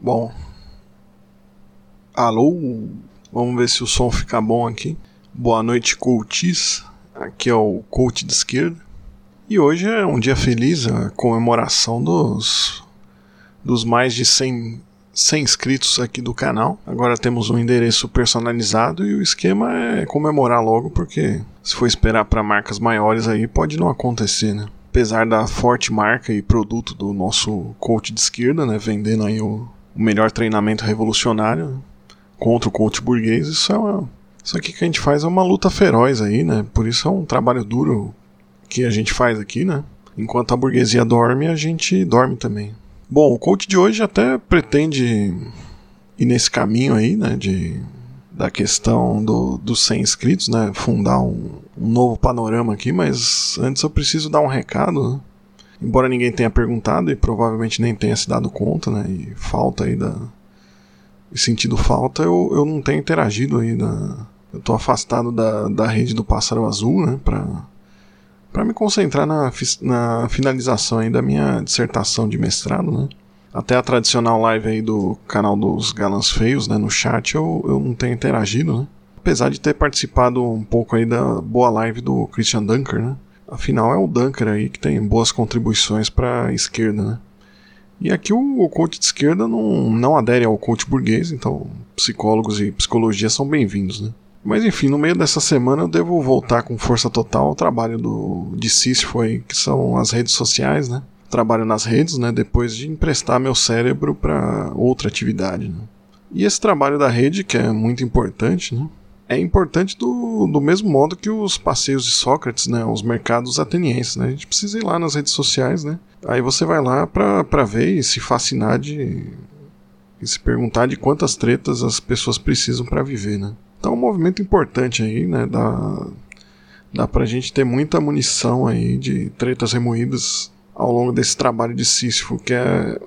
Bom. Alô? Vamos ver se o som fica bom aqui. Boa noite, coaches. Aqui é o coach de esquerda. E hoje é um dia feliz, a comemoração dos, dos mais de 100, 100 inscritos aqui do canal. Agora temos um endereço personalizado e o esquema é comemorar logo, porque se for esperar para marcas maiores aí pode não acontecer, né? Apesar da forte marca e produto do nosso coach de esquerda, né, vendendo aí o, o melhor treinamento revolucionário contra o coach burguês, isso é uma, isso aqui que a gente faz é uma luta feroz aí, né? Por isso é um trabalho duro que a gente faz aqui, né? Enquanto a burguesia dorme, a gente dorme também. Bom, o coach de hoje até pretende ir nesse caminho aí, né? De, da questão do, dos 100 inscritos, né? Fundar um, um novo panorama aqui, mas antes eu preciso dar um recado, né? Embora ninguém tenha perguntado e provavelmente nem tenha se dado conta, né? E falta aí da. E sentido falta, eu, eu não tenho interagido aí na. Eu tô afastado da, da rede do Pássaro Azul, né? Pra, pra me concentrar na, na finalização aí da minha dissertação de mestrado, né? Até a tradicional live aí do canal dos Galãs Feios, né? No chat eu, eu não tenho interagido, né? Apesar de ter participado um pouco aí da boa live do Christian Dunker, né? Afinal, é o Dunker aí que tem boas contribuições para a esquerda, né? E aqui o, o coach de esquerda não, não adere ao coach burguês, então psicólogos e psicologia são bem-vindos, né? Mas enfim, no meio dessa semana eu devo voltar com força total ao trabalho do, de Sísifo aí, que são as redes sociais, né? Trabalho nas redes, né? Depois de emprestar meu cérebro para outra atividade, né? E esse trabalho da rede, que é muito importante, né? É importante do, do mesmo modo que os passeios de Sócrates, né, os mercados atenienses, né? A gente precisa ir lá nas redes sociais, né? Aí você vai lá para ver e se fascinar de e se perguntar de quantas tretas as pessoas precisam para viver, né? Então é um movimento importante aí, né? Dá, dá pra gente ter muita munição aí de tretas remoídas ao longo desse trabalho de Sísifo, que é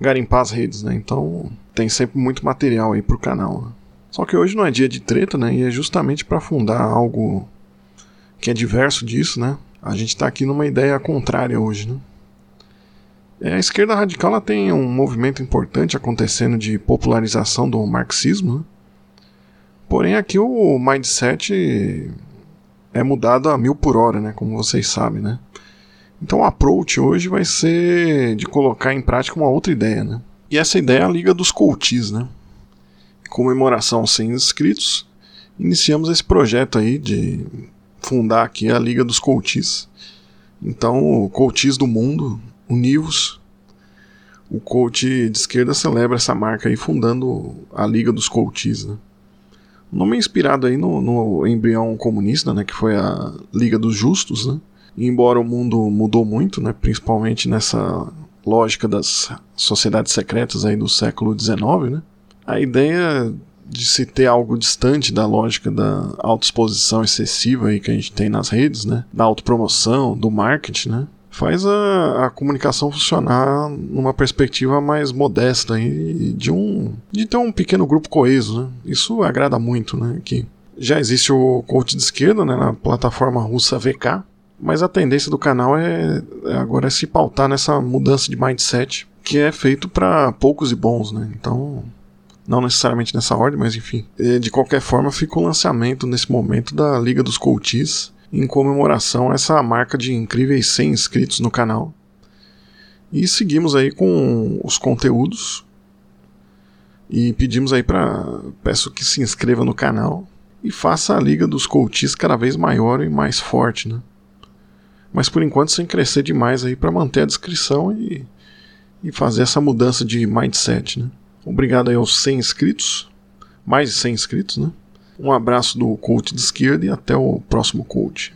garimpar as redes, né? Então tem sempre muito material aí pro canal. Né? Só que hoje não é dia de treta, né? E é justamente para fundar algo que é diverso disso, né? A gente está aqui numa ideia contrária hoje, né? É, a esquerda radical ela tem um movimento importante acontecendo de popularização do marxismo, né? porém aqui o mindset é mudado a mil por hora, né? Como vocês sabem, né? Então o approach hoje vai ser de colocar em prática uma outra ideia, né? E essa ideia é a Liga dos Coaches, né? Comemoração sem inscritos, iniciamos esse projeto aí de fundar aqui a Liga dos Coaches. Então, o Coaches do Mundo, univos. O coach de esquerda celebra essa marca aí, fundando a Liga dos Coaches. Né? O nome é inspirado aí no, no embrião comunista, né, que foi a Liga dos Justos. Né? E embora o mundo mudou muito, né, principalmente nessa lógica das sociedades secretas aí do século XIX, né? A ideia de se ter algo distante da lógica da autoexposição excessiva aí que a gente tem nas redes, né? Da autopromoção, do marketing, né? Faz a, a comunicação funcionar numa perspectiva mais modesta aí de um de ter um pequeno grupo coeso, né? Isso agrada muito, né? Que já existe o coach de esquerda, né? Na plataforma russa VK, mas a tendência do canal é, é agora é se pautar nessa mudança de mindset que é feito para poucos e bons, né? Então não necessariamente nessa ordem, mas enfim. De qualquer forma, fica o lançamento nesse momento da Liga dos Coaches em comemoração a essa marca de incríveis 100 inscritos no canal. E seguimos aí com os conteúdos. E pedimos aí para peço que se inscreva no canal e faça a liga dos coaches cada vez maior e mais forte, né? Mas por enquanto sem crescer demais aí para manter a descrição e, e fazer essa mudança de mindset, né? Obrigado aí aos 100 inscritos, mais de 100 inscritos, né? Um abraço do coach de esquerda e até o próximo coach.